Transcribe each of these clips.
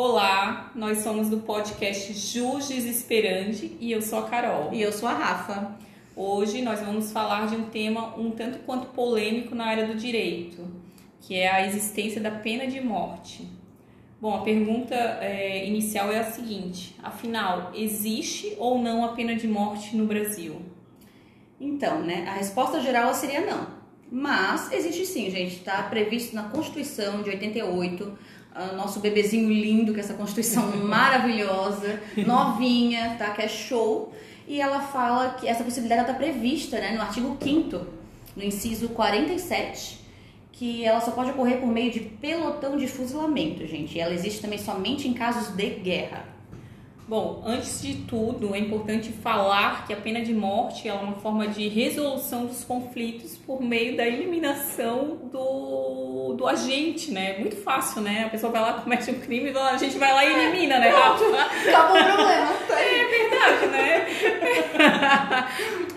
Olá, nós somos do podcast Jus Desesperante e eu sou a Carol. E eu sou a Rafa. Hoje nós vamos falar de um tema um tanto quanto polêmico na área do direito, que é a existência da pena de morte. Bom, a pergunta é, inicial é a seguinte: afinal, existe ou não a pena de morte no Brasil? Então, né, a resposta geral seria não. Mas existe sim, gente. Está previsto na Constituição de 88 Uh, nosso bebezinho lindo, que é essa Constituição maravilhosa, novinha, tá? Que é show. E ela fala que essa possibilidade está prevista né, no artigo 5 no inciso 47, que ela só pode ocorrer por meio de pelotão de fuzilamento, gente. E ela existe também somente em casos de guerra. Bom, antes de tudo, é importante falar que a pena de morte é uma forma de resolução dos conflitos por meio da eliminação do, do agente, né? Muito fácil, né? A pessoa vai lá, comete um crime, a gente vai lá e elimina, né? Acabou o problema. É verdade, né?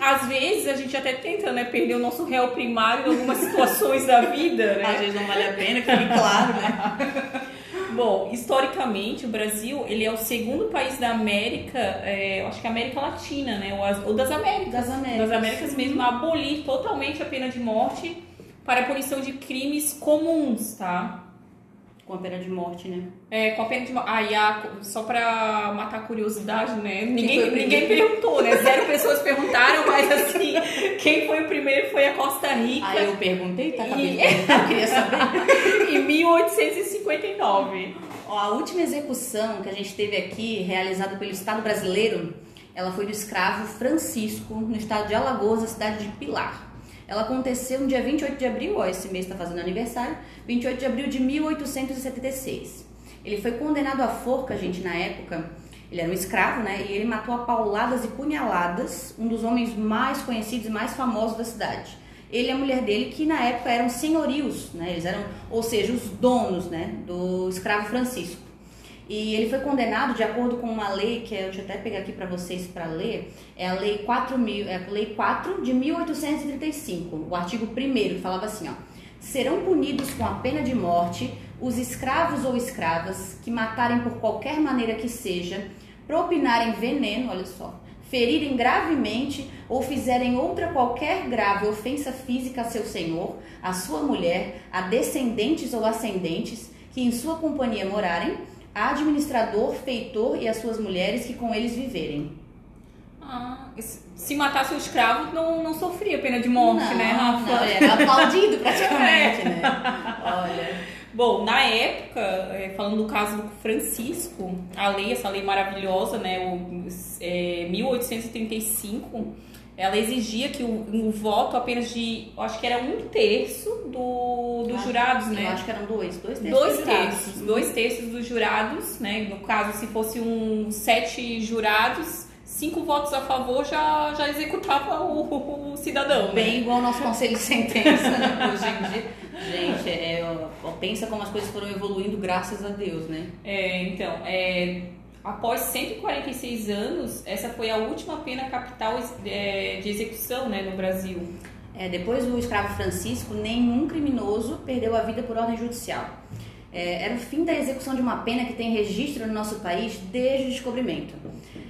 Às vezes a gente até tenta, né, perder o nosso réu primário em algumas situações da vida, né? Às vezes não vale a pena, fique claro, né? Bom, historicamente, o Brasil ele é o segundo país da América, é, acho que América Latina, né? Ou, ou das Américas. Das Américas. Das Américas mesmo, a abolir totalmente a pena de morte para a punição de crimes comuns, tá? Com a pena de morte, né? É, com a pena de morte. Ah, e a, só pra matar a curiosidade, né? Ninguém, ninguém perguntou, né? Zero pessoas perguntaram, mas assim, quem foi o primeiro foi a Costa Rica. Ah, eu perguntei, tá? E... Eu queria saber. em 1859. Ó, a última execução que a gente teve aqui, realizada pelo Estado brasileiro, ela foi do escravo Francisco, no estado de Alagoas, na cidade de Pilar. Ela aconteceu no dia 28 de abril, ó, esse mês está fazendo aniversário, 28 de abril de 1876. Ele foi condenado à forca, gente, na época. Ele era um escravo, né? E ele matou a pauladas e punhaladas um dos homens mais conhecidos e mais famosos da cidade. Ele e a mulher dele, que na época eram senhorios, né? Eles eram, ou seja, os donos, né? Do escravo Francisco. E ele foi condenado de acordo com uma lei que eu deixa eu até pegar aqui para vocês para ler, é a lei 4 mil, é a lei 4 de 1835, o artigo 1 que falava assim, ó: Serão punidos com a pena de morte os escravos ou escravas que matarem por qualquer maneira que seja, propinarem veneno, olha só, ferirem gravemente ou fizerem outra qualquer grave ofensa física a seu senhor, a sua mulher, a descendentes ou ascendentes que em sua companhia morarem administrador, feitor e as suas mulheres que com eles viverem. Ah, se matasse o escravo, não, não sofria pena de morte, não, né, Rafa? Não, era aplaudido praticamente, é. né? Olha. Bom, na época, é, falando do caso do Francisco, a lei, essa lei maravilhosa, né, o é, 1835, ela exigia que o, o, voto apenas de, acho que era um terço do, dos jurados, né? Eu acho que eram dois, dois terços. Dois terços, dois terços dos jurados, né? No caso, se fosse um sete jurados, cinco votos a favor já, já executava o, o cidadão. Né? Bem né? igual ao nosso conselho de sentença, né? Hoje em dia. Gente, é, pensa como as coisas foram evoluindo graças a Deus, né? É, então, é Após 146 anos, essa foi a última pena capital é, de execução né, no Brasil. É, depois do escravo Francisco, nenhum criminoso perdeu a vida por ordem judicial. É, era o fim da execução de uma pena que tem registro no nosso país desde o descobrimento.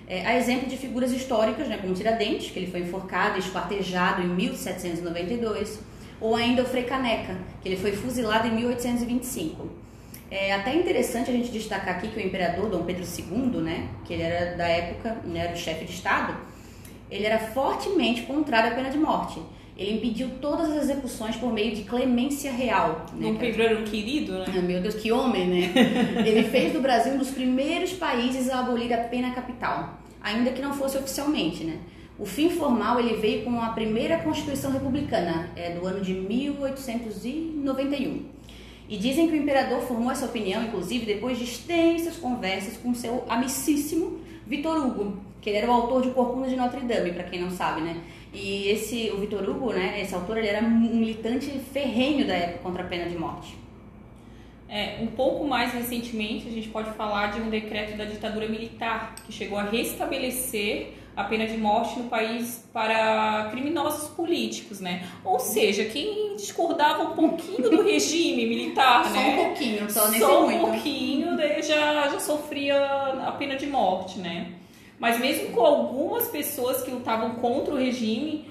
É, a exemplo de figuras históricas, né, como Tiradentes, que ele foi enforcado e esquartejado em 1792, ou ainda o Frei Caneca, que ele foi fuzilado em 1825. É até interessante a gente destacar aqui que o imperador Dom Pedro II, né, que ele era da época, né, era o chefe de Estado, ele era fortemente contrário à pena de morte. Ele impediu todas as execuções por meio de clemência real. Né, Dom Pedro era um querido, né? Ah, meu Deus, que homem, né? ele fez do Brasil um dos primeiros países a abolir a pena capital, ainda que não fosse oficialmente, né? O fim formal ele veio com a primeira Constituição Republicana, é, do ano de 1891. E dizem que o imperador formou essa opinião, inclusive, depois de extensas conversas com seu amicíssimo Vitor Hugo, que ele era o autor de Corcunda de Notre Dame, para quem não sabe, né? E esse, o Vitor Hugo, né, esse autor, ele era um militante ferrenho da época contra a pena de morte. É, um pouco mais recentemente, a gente pode falar de um decreto da ditadura militar que chegou a restabelecer a pena de morte no país para criminosos políticos, né? Ou seja, quem discordava um pouquinho do regime militar, só né? um pouquinho, só nesse só um muito. pouquinho, daí já já sofria a pena de morte, né? Mas mesmo com algumas pessoas que lutavam contra o regime,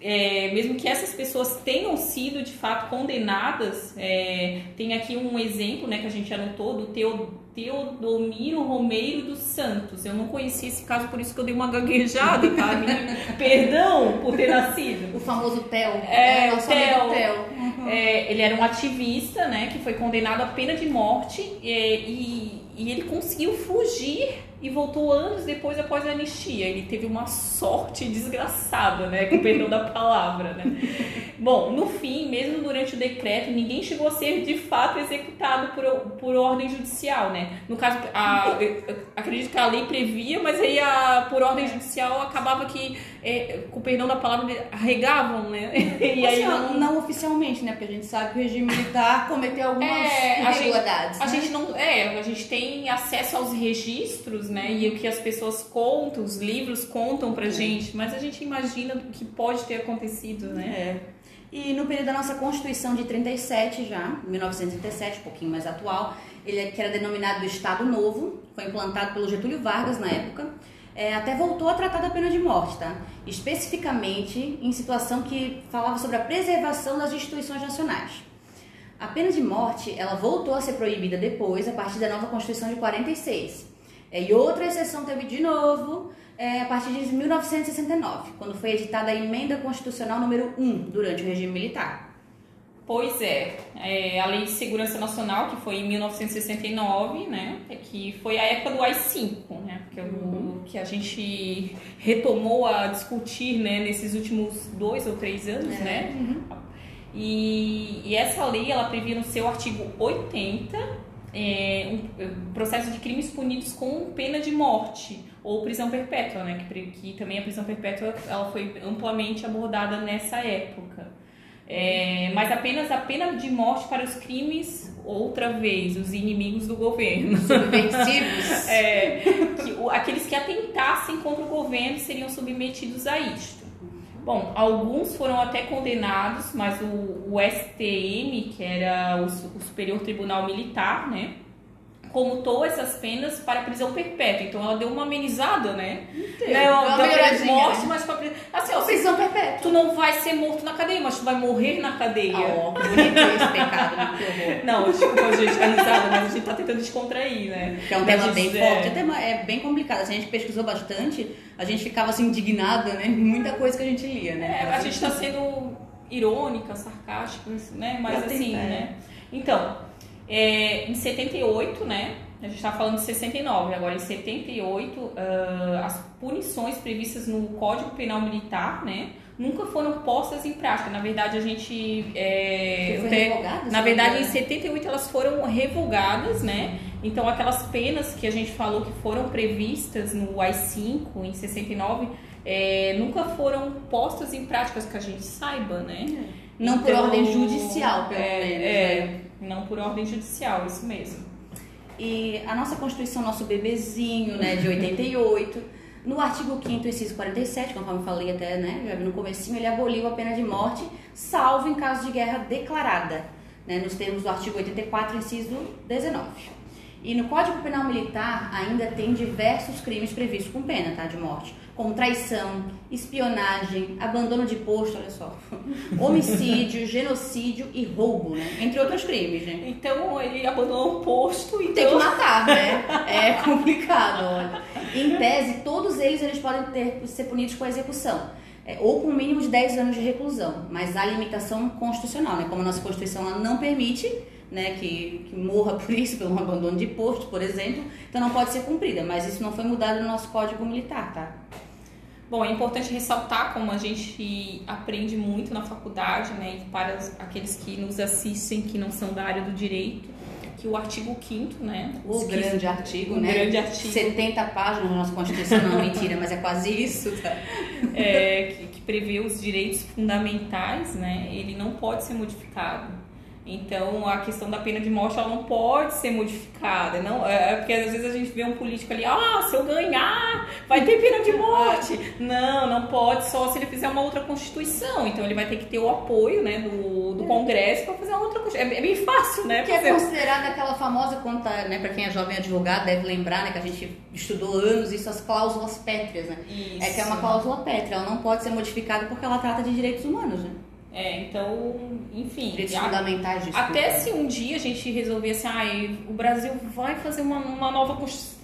é, mesmo que essas pessoas tenham sido de fato condenadas, é, tem aqui um exemplo né, que a gente anotou do Teo, Teodomiro Romeiro dos Santos. Eu não conhecia esse caso, por isso que eu dei uma gaguejada, tá? Me- Perdão por ter nascido. O famoso Theo. É, nosso o Theo. Theo. Uhum. É, ele era um ativista, né, que foi condenado à pena de morte é, e, e ele conseguiu fugir e voltou anos depois após a anistia. Ele teve uma sorte desgraçada, né, com o perdão da palavra, né. Bom, no fim, mesmo durante o decreto, ninguém chegou a ser de fato executado por, por ordem judicial, né. No caso, a, acredito que a lei previa, mas aí a, por ordem judicial acabava que, é, com o perdão da palavra, arregavam, né. E aí Assim, ó, não- não oficialmente, né? Porque a gente sabe que o regime militar cometeu algumas É, a irregularidades. A né? gente não. É, a gente tem acesso aos registros, né? E o que as pessoas contam, os livros contam pra gente, mas a gente imagina o que pode ter acontecido, né? É. E no período da nossa Constituição de 37 já, 1937, um pouquinho mais atual, ele é- que era denominado do Estado Novo, foi implantado pelo Getúlio Vargas na época, é, até voltou a tratar da pena de morte, tá? Especificamente em situação que falava sobre a preservação das instituições nacionais. A pena de morte, ela voltou a ser proibida depois, a partir da nova Constituição de 46. É, e outra exceção teve de novo é, a partir de 1969, quando foi editada a Emenda Constitucional número 1, durante o regime militar. Pois é, é, a Lei de Segurança Nacional, que foi em 1969, né? é Que foi a época do AI-5, né? Que, é o, que a gente retomou a discutir né, nesses últimos dois ou três anos, É. né? E, e essa lei, ela previa no seu artigo 80 é, um, um processo de crimes punidos com pena de morte ou prisão perpétua, né? Que, que também a prisão perpétua ela foi amplamente abordada nessa época. É, mas apenas a pena de morte para os crimes, outra vez, os inimigos do governo. Subversivos. É, que aqueles que atentassem contra o governo seriam submetidos a isto. Bom, alguns foram até condenados, mas o, o STM, que era o, o Superior Tribunal Militar, né, comutou essas penas para prisão perpétua. Então ela deu uma amenizada, né? Deu Né, uma da pena de melhoradinha, morte, né? mas para prisão. Assim, ó, Prisão perpétua. tu não vai ser morto na cadeia, mas tu vai morrer na cadeia. Ah, ó, bonito esse pecado, né? Não, desculpa, gente, a risada, mas a gente tá tentando descontrair, né? Que é um tema bem dizer- forte, até ma- é bem complicado. Assim, a gente pesquisou bastante, a gente ficava assim indignada, né? Muita coisa que a gente lia, né? É, a gente tá sendo irônica, sarcástica, né? Mas assim, né? Então, é, em 78, né? A gente tá falando de 69, agora em 78, ah, as punições previstas no Código Penal Militar, né? Nunca foram postas em prática. Na verdade, a gente. é, até- na não verdade, em engano. 78 elas foram revogadas, né? Então, aquelas penas que a gente falou que foram previstas no AI-5 em 69 é, nunca foram postas em práticas que a gente saiba, né? Não por Então, ordem judicial, pelo é, menos. É, né? Não por ordem judicial, isso mesmo. E a nossa Constituição, nosso bebezinho, né, de 88, no artigo 5º, inciso 47, conforme eu falei até, né, já no comecinho, ele aboliu a pena de morte, salvo em caso de guerra declarada, né, nos termos do artigo 84, inciso 19. E no Código Penal Militar ainda tem diversos crimes previstos com pena, tá, de morte, como traição, espionagem, abandono de posto, olha só, homicídio, genocídio e roubo, né, entre outros crimes, né. Então, ele abandonou o posto e Tem que matar, né? É complicado, olha. Em tese, todos eles, eles podem ter, ser punidos com a execução. é, ou com um mínimo de 10 anos de reclusão. Mas há limitação constitucional, né? Como a nossa Constituição ela não permite né, que, que morra por isso, pelo abandono de posto, por exemplo, então não pode ser cumprida. Mas isso não foi mudado no nosso Código Militar, tá? Bom, é importante ressaltar, como a gente aprende muito na faculdade, né, e para aqueles que nos assistem que não são da área do direito, que o artigo 5 né, O grande artigo, né? grande artigo 70 páginas na nossa Constituição, não, mentira, mas é quase isso, tá? é, que, que prevê os direitos fundamentais, né, ele não pode ser modificado. Então a questão da pena de morte ela não pode ser modificada, não é, é porque às vezes a gente vê um político ali, ah, se eu ganhar vai ter pena de morte. Não, não pode só se ele fizer uma outra constituição. Então ele vai ter que ter o apoio, né, do, do Congresso para fazer uma outra constituição. É, bem fácil, né? Que é considerada aquela famosa conta, né, para quem é jovem advogado deve lembrar, né, que a gente estudou anos isso as cláusulas pétreas, né? Isso. É que é uma cláusula pétrea, ela não pode ser modificada porque ela trata de direitos humanos, né? É, então, enfim. Direitos fundamentais, desculpa. Até se um dia a gente resolvesse, ah, o Brasil vai fazer uma, uma nova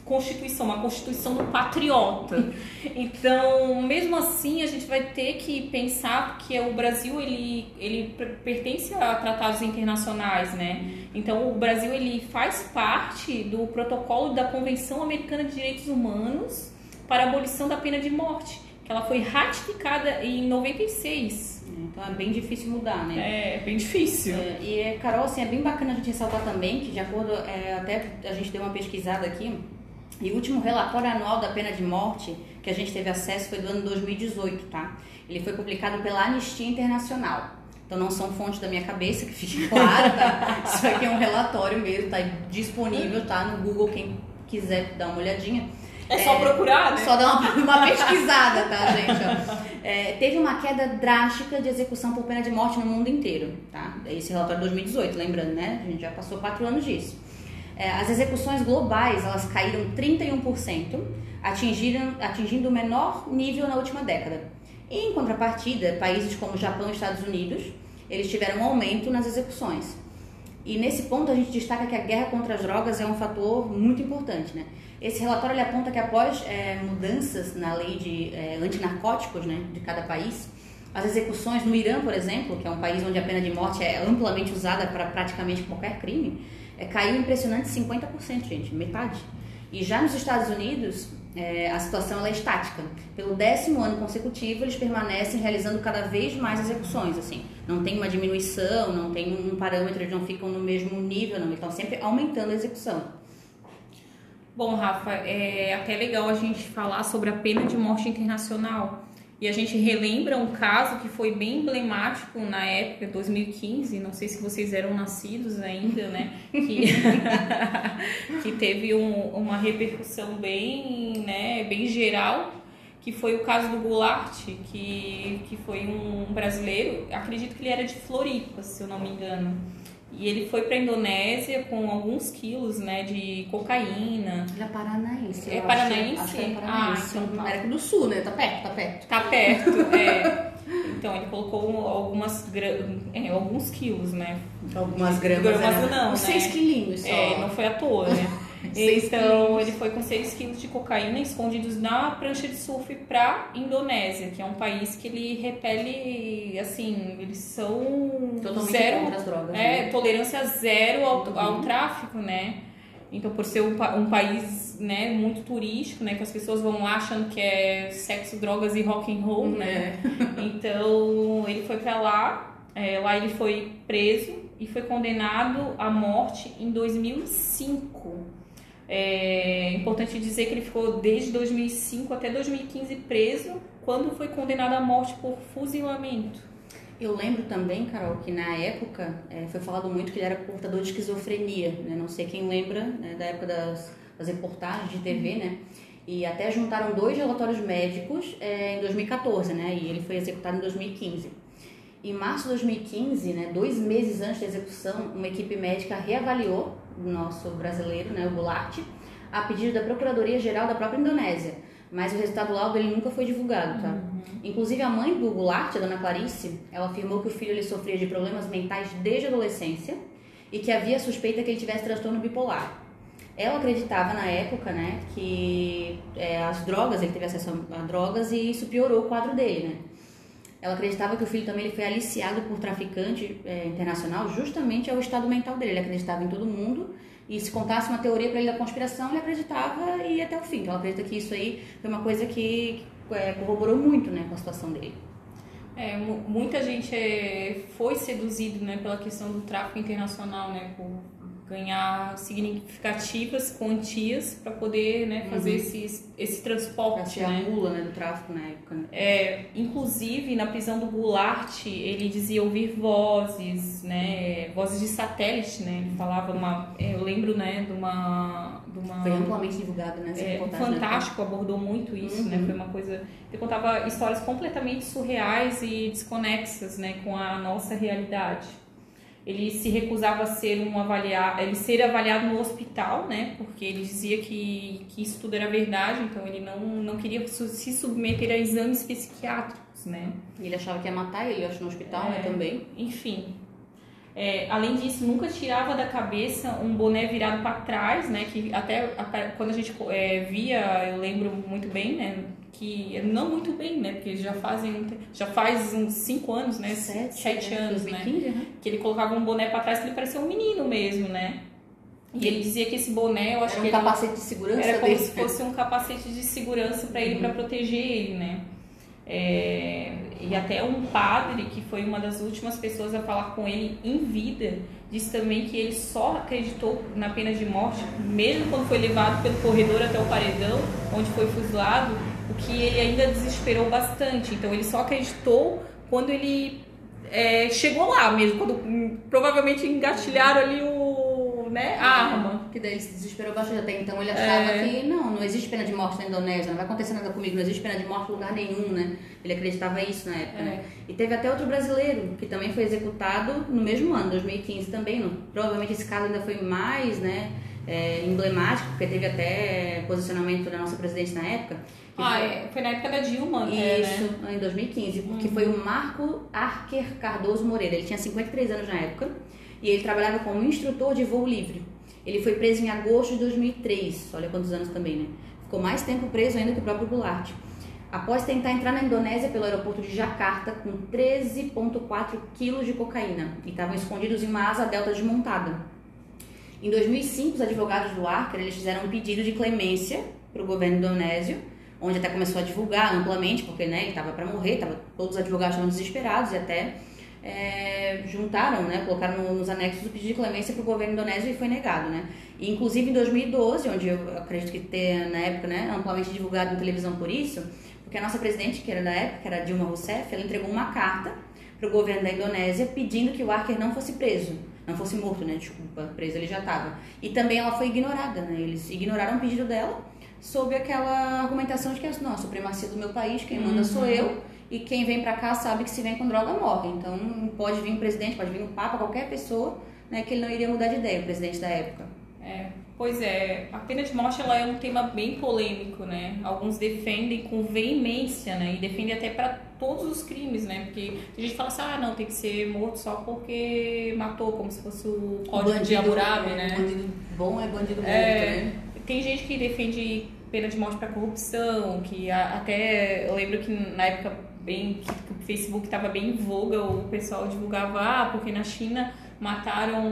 constituição, uma constituição do patriota. Então, mesmo assim, a gente vai ter que pensar que o Brasil ele, ele pertence a tratados internacionais, né? Então, o Brasil ele faz parte do protocolo da Convenção Americana de Direitos Humanos para a abolição da pena de morte, que ela foi ratificada em 96. Então é bem difícil mudar, né? É, bem difícil. É, e, Carol, assim, é bem bacana a gente ressaltar também que, de acordo, é, até a gente deu uma pesquisada aqui, e o último relatório anual da pena de morte que a gente teve acesso foi do ano 2018, tá? Ele foi publicado pela Anistia Internacional. Então não são fontes da minha cabeça, que fique claro, tá? Isso aqui é um relatório mesmo, tá disponível, tá? No Google, quem quiser dar uma olhadinha. É só procurar, né? Só dar uma, uma pesquisada, tá, gente? É, teve uma queda drástica de execução por pena de morte no mundo inteiro, tá? Esse relatório é de 2018, lembrando, né? A gente já passou quatro anos disso. É, as execuções globais, elas caíram 31%, atingiram, atingindo o menor nível na última década. E, em contrapartida, países como Japão e Estados Unidos, eles tiveram um aumento nas execuções. E nesse ponto a gente destaca que a guerra contra as drogas é um fator muito importante, né? Esse relatório ele aponta que após é, mudanças na lei de é, antinarcóticos né, de cada país, as execuções no Irã, por exemplo, que é um país onde a pena de morte é amplamente usada para praticamente qualquer crime, é, caiu impressionante 50%, gente, metade. E já nos Estados Unidos, é, a situação é estática. Pelo décimo ano consecutivo, eles permanecem realizando cada vez mais execuções. Assim, não tem uma diminuição, não tem um parâmetro, eles não ficam no mesmo nível, não. Eles estão sempre aumentando a execução. Bom, Rafa, é até legal a gente falar sobre a pena de morte internacional. E a gente relembra um caso que foi bem emblemático na época, 2015, não sei se vocês eram nascidos ainda, né? Que, que teve um, uma repercussão bem, né, bem geral, que foi o caso do Goulart, que, que foi um brasileiro, acredito que ele era de Floripa, se eu não me engano e ele foi para a Indonésia com alguns quilos, né, de cocaína. Ele é paranaense. É paranaense? Acho que é paranaense. Ah, então, tá. América do Sul, né? Tá perto, tá perto. Tá perto, é. Então, ele colocou algumas é, alguns quilos, né? Algumas gramas. Gramas não, né? 6 quilinhos só. É, não foi à toa, né? Então, ele foi com 6 quilos de cocaína escondidos na prancha de surf para Indonésia, que é um país que ele repele, assim, eles são Totalmente zero, contra as drogas. É, né? tolerância zero ao, ao tráfico, né? Então, por ser um, um, país, né, muito turístico, né, que as pessoas vão lá achando que é sexo, drogas e rock and roll, né? É. Então, ele foi para lá, é, lá ele foi preso e foi condenado à morte em 2005. É importante dizer que ele ficou desde 2005 até 2015 preso, quando foi condenado à morte por fuzilamento. Eu lembro também, Carol, que na época é, foi falado muito que ele era portador de esquizofrenia, né? Não sei quem lembra né, da época das, das, reportagens de TV, né? E até juntaram dois relatórios médicos é, em 2014, né? E ele foi executado em 2015. Em março de 2015, né, dois meses antes da execução, uma equipe médica reavaliou nosso brasileiro, né, o Goulart, a pedido da Procuradoria-Geral da própria Indonésia. Mas o resultado laudo ele nunca foi divulgado, tá? Uhum. Inclusive a mãe do Goulart, a dona Clarice, ela afirmou que o filho ele sofria de problemas mentais desde a adolescência e que havia suspeita que ele tivesse transtorno bipolar. Ela acreditava na época, né, que é, as drogas, ele teve acesso a drogas e isso piorou o quadro dele, né? Ela acreditava que o filho também ele foi aliciado por traficante é, internacional justamente ao estado mental dele. Ele acreditava em todo mundo e se contasse uma teoria para ele da conspiração, ele acreditava e ia até o fim. Então ela acredita que isso aí foi uma coisa que é, corroborou muito né, com a situação dele. É, muita gente é, foi seduzido né, pela questão do tráfico internacional, né, por ganhar significativas quantias para poder né, fazer uhum. esse, esse transporte. Pra né? a mula né, do tráfico na época. Né? É, inclusive, na prisão do Goulart, ele dizia ouvir vozes, né, vozes de satélite, né? Ele falava uma... Eu lembro, né, de uma... De uma Foi amplamente divulgado nessa é, né? Fantástico né? abordou muito isso, uhum. né? Foi uma coisa... Ele contava histórias completamente surreais e desconexas, né, com a nossa realidade ele se recusava a ser um avaliado, ele ser avaliado no hospital, né? Porque ele dizia que, que isso tudo era verdade, então ele não, não queria se submeter a exames psiquiátricos, né? Ele achava que ia matar ele, eu acho, no hospital, né, é, né, também. Enfim. É, além disso, nunca tirava da cabeça um boné virado para trás, né? Que até, até quando a gente é, via, eu lembro muito bem, né? Que não muito bem, né? Porque já fazem já faz uns 5 anos, né? Sete, Sete né? anos, 2015, né? Que ele colocava um boné para trás que ele parecia um menino mesmo, né? E ele dizia que esse boné, eu acho era um que capacete de segurança era como se fosse um capacete de segurança para ele, uhum. para proteger ele, né? É, e até um padre que foi uma das últimas pessoas a falar com ele em vida disse também que ele só acreditou na pena de morte mesmo quando foi levado pelo corredor até o paredão onde foi fuzilado o que ele ainda desesperou bastante. Então ele só acreditou quando ele é, chegou lá mesmo, quando hum, provavelmente engatilharam ali o, né, a arma. Que daí ele se desesperou bastante até então. Ele achava é... que não, não existe pena de morte na Indonésia, não vai acontecer nada comigo, não existe pena de morte em lugar nenhum, né? Ele acreditava isso na época, né? é. né? E teve até outro brasileiro que também foi executado no mesmo ano, 2015 também. No, provavelmente esse caso ainda foi mais, né? É, emblemático, porque teve até posicionamento da nossa presidente na época, ah, foi... É, foi na época da Dilma, né? Isso, né? em 2015, uhum. que foi o Marco Arker Cardoso Moreira. Ele tinha 53 anos na época e ele trabalhava como instrutor de voo livre. Ele foi preso em agosto de 2003, olha quantos anos também, né? Ficou mais tempo preso ainda que o próprio Goulart. Após tentar entrar na Indonésia pelo aeroporto de Jakarta com 13,4 quilos de cocaína e estavam escondidos em uma asa delta desmontada. Em 2005, os advogados do Arker eles fizeram um pedido de clemência para o governo indonésio onde até começou a divulgar amplamente, porque né, ele estava para morrer, tava, todos os advogados estavam desesperados e até é, juntaram, né, colocaram nos anexos o pedido de clemência para o governo indonésio e foi negado, né? E, inclusive em 2012, onde eu acredito que ter na época, né, amplamente divulgado na televisão por isso, porque a nossa presidente, que era da época, era Dilma Rousseff, ela entregou uma carta para o governo da Indonésia pedindo que o Arker não fosse preso, não fosse morto, né? Desculpa, preso ele já estava. E também ela foi ignorada, né? Eles ignoraram o pedido dela sob aquela argumentação de que não, a supremacia do meu país, quem manda uhum. sou eu, e quem vem para cá sabe que se vem com droga morre. Então pode vir um presidente, pode vir um papa, qualquer pessoa, né, que ele não iria mudar de ideia, o presidente da época. É, pois é, a pena de morte ela é um tema bem polêmico, né? Alguns defendem com veemência, né? E defendem até para todos os crimes, né? Porque a gente fala assim, ah, não, tem que ser morto só porque matou, como se fosse o código de Hammurabi, é, né? Bandido bom é bandido morto, é, né? Tem gente que defende pena de morte para corrupção, que até eu lembro que na época bem que o Facebook estava bem em voga, o pessoal divulgava, ah, porque na China mataram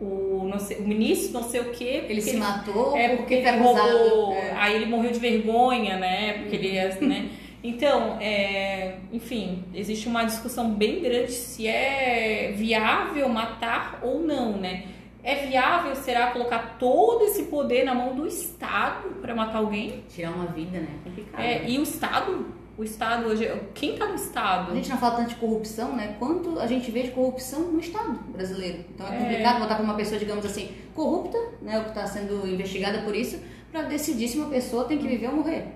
o, não sei, o ministro não sei o quê. Ele se matou é, porque, ele roubou. É. Aí ele morreu de vergonha, né? Porque ele é, né? Então, é, enfim, existe uma discussão bem grande se é viável matar ou não, né? É viável, será, colocar todo esse poder na mão do Estado para matar alguém? Tirar uma vida, né? Complicado. É, e o Estado? O Estado hoje. Quem está no Estado? A gente não fala tanto de corrupção, né? Quanto a gente vê de corrupção no Estado brasileiro. Então é complicado é. botar para uma pessoa, digamos assim, corrupta, né? O que está sendo investigada por isso, para decidir se uma pessoa tem que viver ou morrer.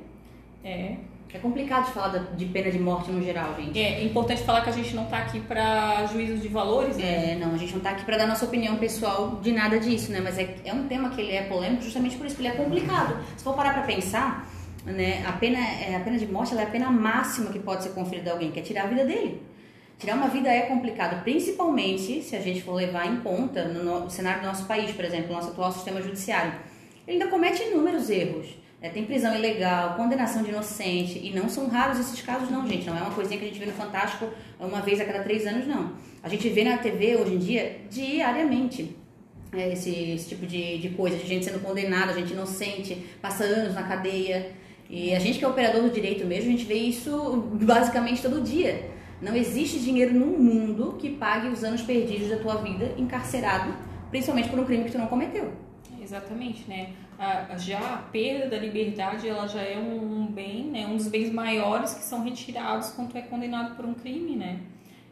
É. É complicado de falar de pena de morte no geral, gente. É, é importante falar que a gente não está aqui para juízo de valores, né? É, não, a gente não está aqui para dar nossa opinião pessoal de nada disso, né? Mas é, é um tema que ele é polêmico justamente por isso, que ele é complicado. Se for parar para pensar, né, a pena, é, a pena de morte ela é a pena máxima que pode ser conferida a alguém, que é tirar a vida dele. Tirar uma vida é complicado, principalmente se a gente for levar em conta no, no cenário do nosso país, por exemplo, o nosso atual sistema judiciário. Ele ainda comete inúmeros erros é, tem prisão ilegal, condenação de inocente, e não são raros esses casos, não, gente. Não é uma coisinha que a gente vê no Fantástico uma vez a cada três anos, não. A gente vê na TV hoje em dia diariamente é, esse, esse, tipo de, de coisa, de gente sendo condenada, gente inocente, passa anos na cadeia. E a gente que é operador do direito mesmo, a gente vê isso basicamente todo dia. Não existe dinheiro no mundo que pague os anos perdidos da tua vida encarcerado principalmente por um crime que tu não cometeu. Exatamente, né? Já a perda da liberdade, ela já é um, bem, né? Um dos bens maiores que são retirados quando é condenado por um crime, né?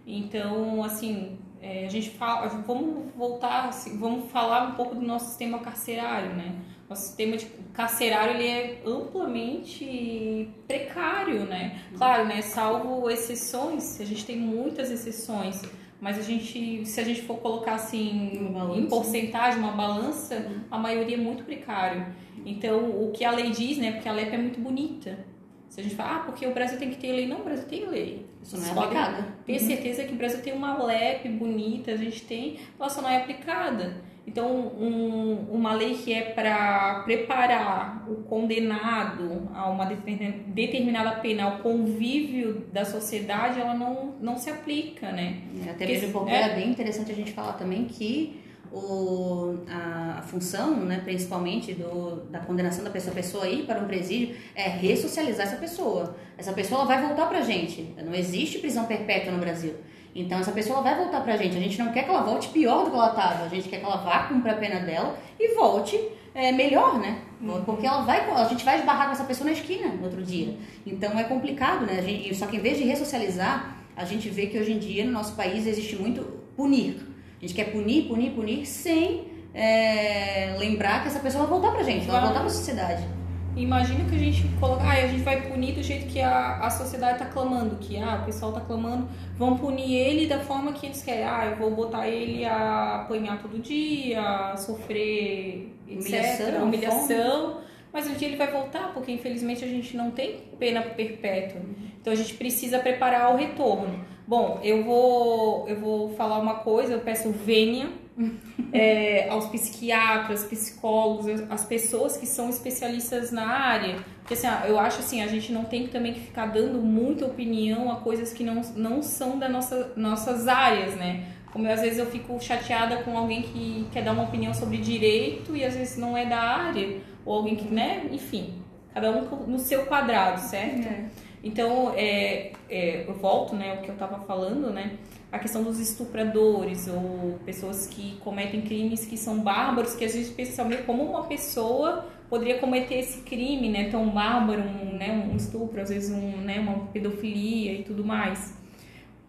Então, assim, é, a gente fala, vamos voltar, assim, vamos falar um pouco do nosso sistema carcerário, né? Nosso sistema de carcerário ele é amplamente precário, né? Claro, né? Salvo exceções, a gente tem muitas exceções, mas a gente, se a gente for colocar assim em porcentagem, uma balança, uhum. a maioria é muito precário. Então, o que a lei diz, né? Porque a LEP é muito bonita. Se a gente fala, ah, porque o Brasil tem que ter lei. Não, o Brasil tem lei. Isso não é aplicada. Tenho uhum. certeza que o Brasil tem uma LEP bonita, a gente tem, ela só não é aplicada. Então, um, uma lei que é para preparar o condenado a uma determinada pena, ao convívio da sociedade, ela não, não se aplica, né? É, até mesmo porque é, era bem interessante a gente falar também que o, a, a, função, né, principalmente do, da condenação da pessoa, pessoa ir para um presídio, é ressocializar essa pessoa. Essa pessoa vai voltar para a gente. Não existe prisão perpétua no Brasil. Então essa pessoa vai voltar pra gente. A gente não quer que ela volte pior do que ela estava. A gente quer que ela vá cumprir a pena dela e volte é, melhor, né? Uhum. Porque ela vai, a gente vai esbarrar com essa pessoa na esquina no outro dia. Então é complicado, né? Gente, só que em vez de ressocializar, a gente vê que hoje em dia no nosso país existe muito punir. A gente quer punir, punir, punir sem é, lembrar que essa pessoa vai voltar pra gente, vai voltar pra sociedade. Imagina que a gente coloca, ah, a gente vai punir do jeito que a, a sociedade está clamando, que ah, o pessoal está clamando, vão punir ele da forma que eles querem. Ah, eu vou botar ele a apanhar todo dia, a sofrer humilhação, etc, humilhação. Mas um dia ele vai voltar, porque infelizmente a gente não tem pena perpétua. Então a gente precisa preparar o retorno. Bom, eu vou, eu vou falar uma coisa, eu peço vênia é, aos psiquiatras, psicólogos, as pessoas que são especialistas na área. Porque assim, eu acho assim, a gente não tem também que ficar dando muita opinião a coisas que não, não são das nossa, nossas áreas, né? Como eu, às vezes eu fico chateada com alguém que quer dar uma opinião sobre direito e às vezes não é da área, ou alguém que, né, enfim, cada um no seu quadrado, certo? É. Então, é, é, eu volto, né, o que eu estava falando, né? A questão dos estupradores ou pessoas que cometem crimes que são bárbaros, que a gente pensa como uma pessoa poderia cometer esse crime, né, tão bárbaro, um, né, um estupro, às vezes um, né, uma pedofilia e tudo mais.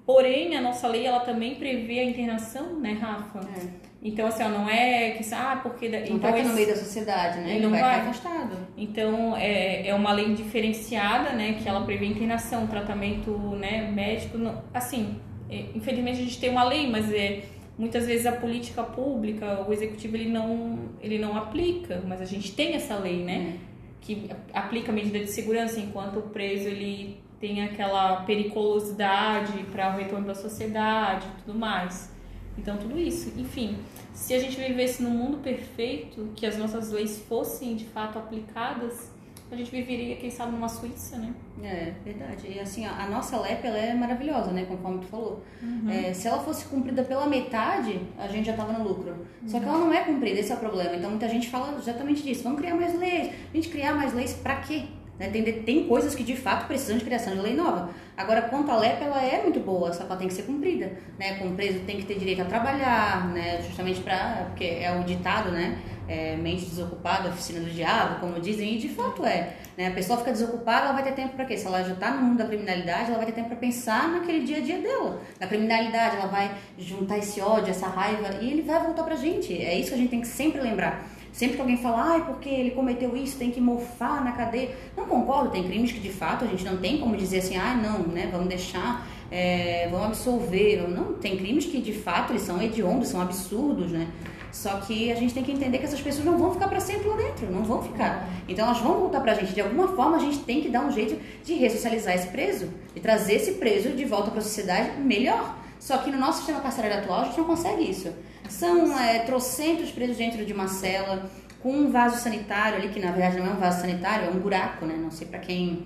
Porém, a nossa lei ela também prevê a internação, né, Rafa? É. Então, assim, ó, não é que ah, porque não então vai no meio da sociedade, né? Ele não vai, vai afastado. Então, é, é uma lei diferenciada, né, que ela prevê internação, tratamento, né, médico, assim, infelizmente a gente tem uma lei, mas é, muitas vezes a política pública, o executivo ele não, ele não aplica, mas a gente tem essa lei, né? Que aplica medida de segurança enquanto o preso ele tem aquela periculosidade para o retorno da sociedade tudo mais. Então, tudo isso. Enfim, se a gente vivesse num mundo perfeito, que as nossas leis fossem de fato aplicadas, a gente viveria, quem sabe, numa Suíça, né? É, verdade. E assim, a, nossa LEP, ela é maravilhosa, né? Conforme tu falou. Uhum. É, se ela fosse cumprida pela metade, a gente já tava no lucro. Uhum. Só que ela não é cumprida, esse é o problema. Então, muita gente fala exatamente disso. Vamos criar mais leis. A gente criar mais leis pra quê? Né? Tem, tem coisas que de fato precisam de criação de lei nova. Agora, quanto à LEP, ela é muito boa, só que ela tem que ser cumprida. Né? Como preso tem que ter direito a trabalhar, né? justamente para. Porque é o ditado, né? É, mente desocupada, oficina do diabo, como dizem, e de fato é. Né? A pessoa fica desocupada, ela vai ter tempo para quê? Se ela já está no mundo da criminalidade, ela vai ter tempo para pensar naquele dia a dia dela. Na criminalidade, ela vai juntar esse ódio, essa raiva, e ele vai voltar pra gente. É isso que a gente tem que sempre lembrar. Sempre que alguém fala, ai, porque ele cometeu isso, tem que mofar na cadeia. Não concordo, tem crimes que de fato a gente não tem como dizer assim, ah, não, né, vamos deixar, é, vamos absolver. Não, tem crimes que de fato eles são hediondos, são absurdos, né? Só que a gente tem que entender que essas pessoas não vão ficar para sempre lá dentro, não vão ficar. Então elas vão voltar para a gente. De alguma forma a gente tem que dar um jeito de ressocializar esse preso, de trazer esse preso de volta para a sociedade melhor. Só que no nosso sistema carcerário atual a gente não consegue isso. São é, trocentos presos dentro de uma cela, com um vaso sanitário ali, que na verdade não é um vaso sanitário, é um buraco, né? Não sei para quem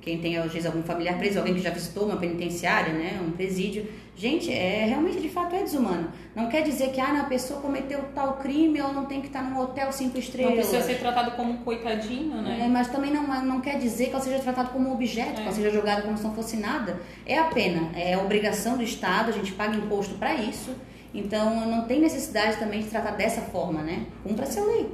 quem tem às vezes algum familiar preso, alguém que já visitou uma penitenciária, né, um presídio. Gente, é realmente de fato é desumano. Não quer dizer que ah, a pessoa cometeu tal crime, ela não tem que estar num hotel cinco estrelas. Não precisa ser tratado como um coitadinho, né? É, mas também não, não quer dizer que ela seja tratada como um objeto, é. que ela seja jogada como se não fosse nada. É a pena, é a obrigação do Estado, a gente paga imposto para isso Então não tem necessidade também de tratar dessa forma, né? Cumpra-se a lei.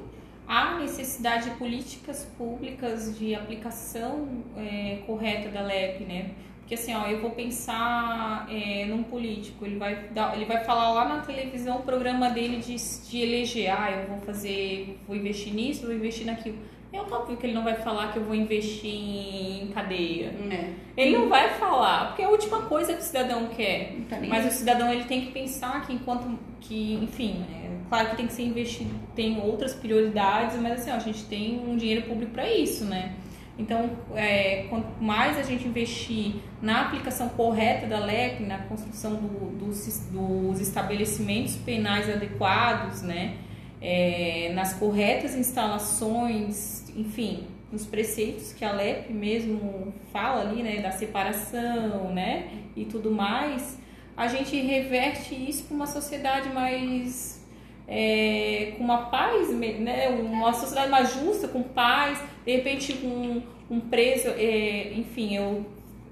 Há necessidade de políticas públicas de aplicação é, correta da LEP, né? Porque assim, ó, eu vou pensar é, num político, ele vai, dar, ele vai falar lá na televisão o programa dele de, de eleger, ah, eu vou fazer, vou investir nisso, vou investir naquilo. É óbvio que ele não vai falar que eu vou investir em cadeia. É. Ele não vai falar, porque é a última coisa que o cidadão quer. Tá Mas o cidadão ele tem que pensar que enquanto que, enfim, é, claro que tem que ser investido, tem outras prioridades, mas assim, ó, a gente tem um dinheiro público para isso, né? Então, é, quanto mais a gente investir na aplicação correta da LEP, na construção do, dos, dos estabelecimentos penais adequados, né? É, nas corretas instalações, enfim, nos preceitos que a LEP mesmo fala ali, né, da separação, né, e tudo mais, a gente reverte isso para uma sociedade mais é, com uma paz, né, uma sociedade mais justa, com paz, de repente um, um preso, é, enfim, eu,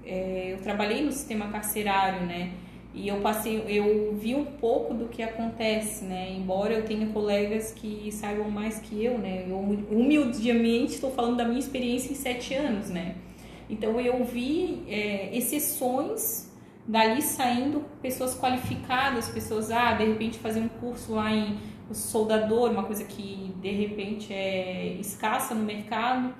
é, eu trabalhei no sistema carcerário, né, e eu passei, eu vi um pouco do que acontece, né? Embora eu tenha colegas que saibam mais que eu, né? Eu humildemente estou falando da minha experiência em sete anos, né? Então eu vi é, exceções dali saindo pessoas qualificadas, pessoas, ah, de repente fazer um curso lá em soldador, uma coisa que de repente é escassa no mercado.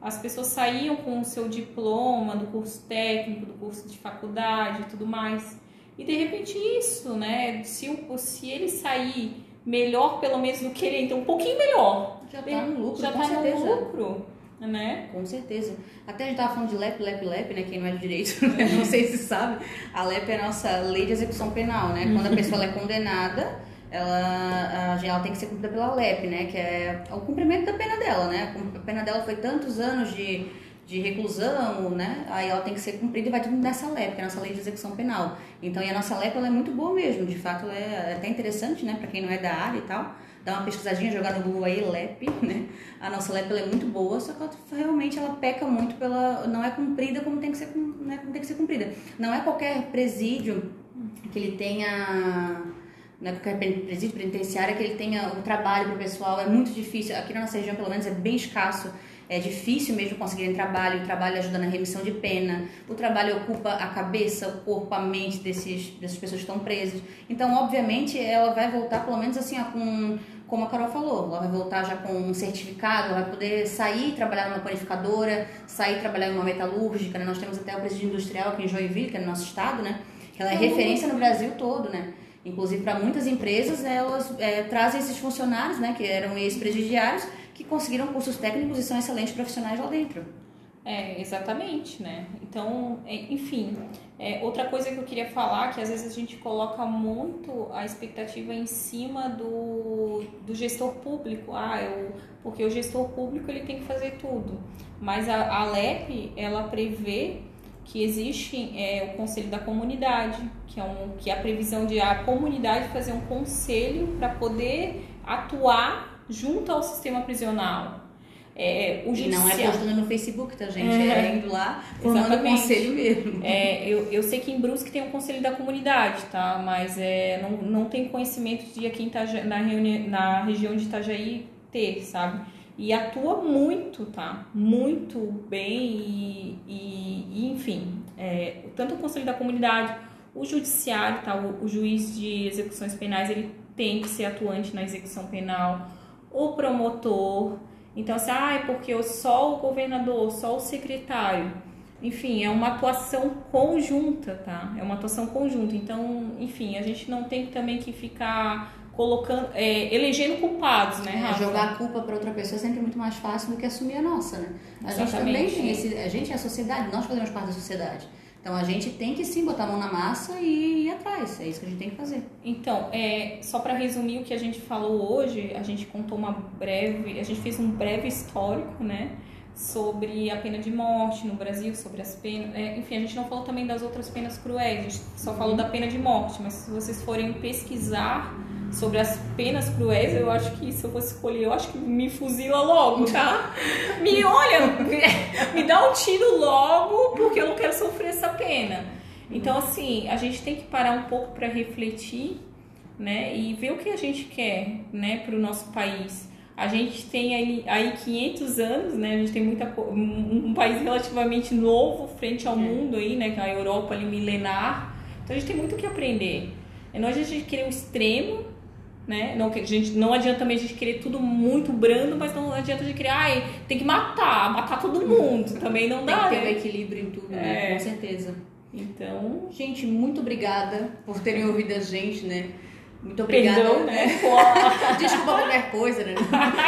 As pessoas saíam com o seu diploma do curso técnico, do curso de faculdade e tudo mais. E de repente isso, né? Se, o, se ele sair melhor, pelo menos do que ele, então um pouquinho melhor. Já tá no lucro, já com tá certeza. no lucro. Né? Com certeza. Até a gente tava falando de LEP, LEP, LEP, né? Quem não é de direito, né? não sei se sabe. A LEP é a nossa lei de execução penal, né? Quando a pessoa é condenada, ela, ela tem que ser cumprida pela LEP, né? Que é o cumprimento da pena dela, né? A pena dela foi tantos anos de de reclusão, né? Aí ela tem que ser cumprida e vai tudo nessa LEP, que é a nossa lei de execução penal. Então, e a nossa LEP ela é muito boa mesmo, de fato é até interessante, né, para quem não é da área e tal. Dá uma pesquisadinha, jogar no Google aí, LEP, né? A nossa LEP ela é muito boa, só que ela, realmente ela peca muito pela. não é cumprida como tem que ser, né, como tem que ser cumprida. Não é qualquer presídio que ele tenha não é qualquer presídio penitenciário que ele tenha o trabalho para o pessoal, é muito difícil. Aqui na nossa região, pelo menos, é bem escasso é difícil mesmo conseguirem trabalho, o trabalho ajuda na remissão de pena, o trabalho ocupa a cabeça, o corpo, a mente desses, dessas pessoas que estão presas. Então, obviamente, ela vai voltar, pelo menos assim, ó, com, como a Carol falou, ela vai voltar já com um certificado, ela vai poder sair trabalhar numa panificadora, sair trabalhar em uma metalúrgica, né? Nós temos até o presídio industrial aqui em Joinville, que é no nosso estado, né? Que ela é referência no Brasil todo, né? Inclusive, para muitas empresas, elas é, trazem esses funcionários, né, que eram ex-presidiários, que conseguiram cursos técnicos e são excelentes profissionais lá dentro. É, exatamente, né? Então, é, enfim, é, outra coisa que eu queria falar, que às vezes a gente coloca muito a expectativa em cima do, do gestor público, ah, eu, porque o gestor público ele tem que fazer tudo, mas a, a LEP, ela prevê que existe é, o conselho da comunidade, que é, um, que é a previsão de a comunidade fazer um conselho para poder atuar junto ao sistema prisional. É, o judicial... E não é postando no Facebook, tá, gente? É, é indo lá formando conselho mesmo. É, eu, eu sei que em Brusque tem um conselho da comunidade, tá? Mas é, não, não tenho conhecimento de aqui em Itaja, na, reuni... na região de Itajaí ter, sabe? E atua muito, tá? Muito bem e, e, e enfim, é, tanto o conselho da comunidade, o judiciário, tá? O, o juiz de execuções penais, ele tem que ser atuante na execução penal o promotor. Então, assim, ah, é porque só o governador, só o secretário. Enfim, é uma atuação conjunta, tá? É uma atuação conjunta. Então, enfim, a gente não tem também que ficar colocando, é, elegendo culpados, né, é, Rafa? É, jogar a culpa para outra pessoa é sempre muito mais fácil do que assumir a nossa, né? A Exatamente. gente também tem esse, a gente é a sociedade, nós fazemos parte da sociedade. Então a gente tem que sim botar a mão na massa e ir atrás. É isso que a gente tem que fazer. Então, é, só para resumir o que a gente falou hoje, a gente contou uma breve, a gente fez um breve histórico, né? Sobre a pena de morte no Brasil, sobre as penas. É, enfim, a gente não falou também das outras penas cruéis, a gente só falou uhum. da pena de morte, mas se vocês forem pesquisar sobre as penas cruéis, eu acho que se eu fosse escolher, eu acho que me fuzila logo, tá? Me olha, me dá um tiro logo, porque eu não quero sofrer essa pena. Então, assim, a gente tem que parar um pouco para refletir né? E ver o que a gente quer, né, para o nosso país. A gente tem aí, aí 500 anos, né? A gente tem muita um, um país relativamente novo frente ao é. mundo aí, né? Que é a Europa ali milenar. Então a gente tem muito o que aprender. É não a gente querer um extremo, né? Não, a gente, não adianta também a gente querer tudo muito brando, mas não adianta a gente querer, ai, tem que matar, matar todo mundo. Também não dá. Tem que ter né? um equilíbrio em tudo, né? É. Com certeza. Então, gente, muito obrigada por terem ouvido a gente, né? Muito obrigada. Perdão, né? Desculpa qualquer coisa, né?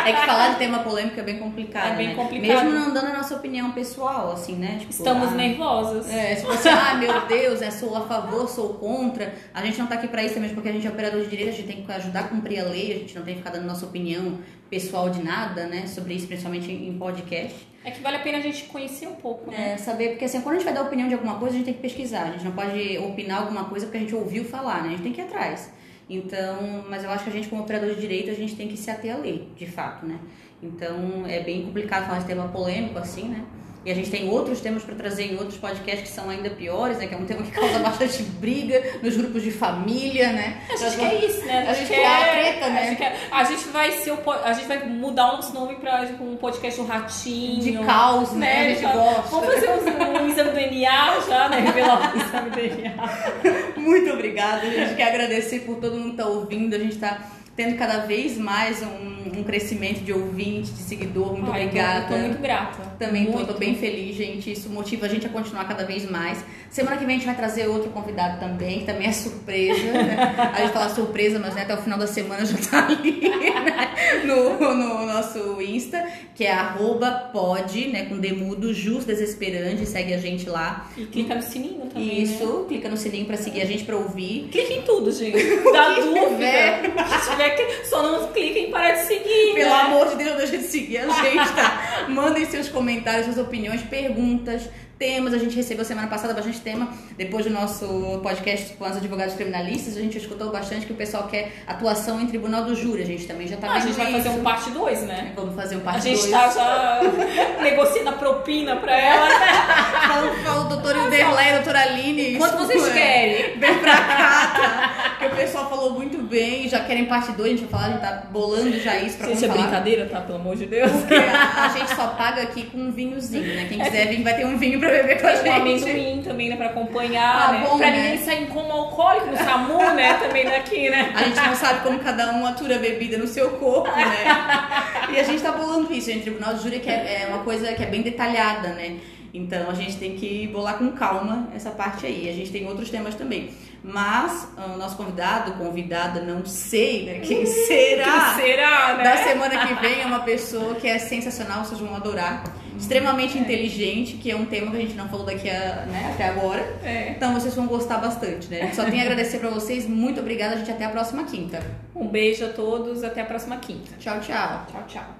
É que falar de tema polêmico é bem complicado. É bem né? complicado. Mesmo não dando a nossa opinião pessoal, assim, né? Tipo, Estamos ah, nervosas. É, se você, ah, meu Deus, é, sou a favor, sou contra. A gente não tá aqui pra isso mesmo, porque a gente é operador de direito, a gente tem que ajudar a cumprir a lei, a gente não tem que ficar dando nossa opinião pessoal de nada, né? Sobre isso, principalmente em podcast. É que vale a pena a gente conhecer um pouco, né? É, saber, porque assim, quando a gente vai dar opinião de alguma coisa, a gente tem que pesquisar. A gente não pode opinar alguma coisa porque a gente ouviu falar, né? A gente tem que ir atrás. Então, mas eu acho que a gente, como operador de direito, a gente tem que se ater à lei, de fato, né? Então, é bem complicado falar de tema polêmico assim, né? E a gente tem outros temas para trazer em outros podcasts que são ainda piores, né? Que é um tema que causa bastante briga nos grupos de família, né? A gente quer isso, né? A, a gente quer, a treta, né? Quer, a gente vai ser o, a gente vai mudar o nosso nome para tipo, um podcast do Ratinho. De caos, né? né? A gente gosta. Vamos fazer um, um exame do DNA já, né? Revelar o exame do DNA. Muito obrigada. A gente quer agradecer por todo mundo que tá ouvindo. A gente tá tendo cada vez mais um, um crescimento de ouvinte, de seguidor. Muito Ai, obrigada. Tô, tô muito grata. Também muito. tô, tô bem feliz, gente. Isso motiva a gente a continuar cada vez mais. Semana que vem a gente vai trazer outro convidado também, que também é surpresa. Né? A gente fala surpresa, mas né, até o final da semana já tá ali né? no, no nosso Insta, que é arroba pod, né, com demudo, Jus Desesperante. Segue a gente lá. E clica no sininho também. Isso, né? clica no sininho pra seguir a gente, pra ouvir. Clica em tudo, gente. Dá dúvida. Se tiver que só não cliquem em parar de seguir. Pelo né? amor de Deus, deixa de seguir a gente, tá? Mandem seus comentários, suas opiniões, perguntas temas. A gente recebeu semana passada bastante tema. Depois do nosso podcast com os advogados criminalistas, a gente escutou bastante que o pessoal quer atuação em tribunal do júri. A gente também já tá ah, A gente vai isso. fazer um parte 2, né? Vamos fazer um parte 2. A gente dois. tá já negociando a propina pra ela. Né? fala, o doutor Ilderlé e a doutora Aline. Quanto vocês é. querem? Vem pra cá, tá? Porque o pessoal falou muito bem, já querem parte 2, a gente vai falar, a gente tá bolando já isso pra Isso é brincadeira, tá? Pelo amor de Deus. Porque a, a, gente só paga aqui com um vinhozinho, né? Quem quiser vir vai ter um vinho pra beber com a gente. Um amendoim também, né? Pra acompanhar, ah, né? Bom, pra né? ninguém sair como alcoólico no SAMU, né? Também daqui, né? A gente não sabe como cada um atura a bebida no seu corpo, né? E a gente tá bolando isso, em tribunal de júri que é, é uma coisa que é bem detalhada, né? Então a gente tem que bolar com calma essa parte aí. A gente tem outros temas também. Mas o nosso convidado, convidada, não sei né, quem será. Quem será, né? Da semana que vem é uma pessoa que é sensacional, vocês vão adorar. Extremamente é. inteligente, que é um tema que a gente não falou daqui a, né, até agora. É. Então vocês vão gostar bastante, né? Só tenho a agradecer pra vocês. Muito obrigada, a gente até a próxima quinta. Um beijo a todos, até a próxima quinta. Tchau, tchau. Tchau, tchau.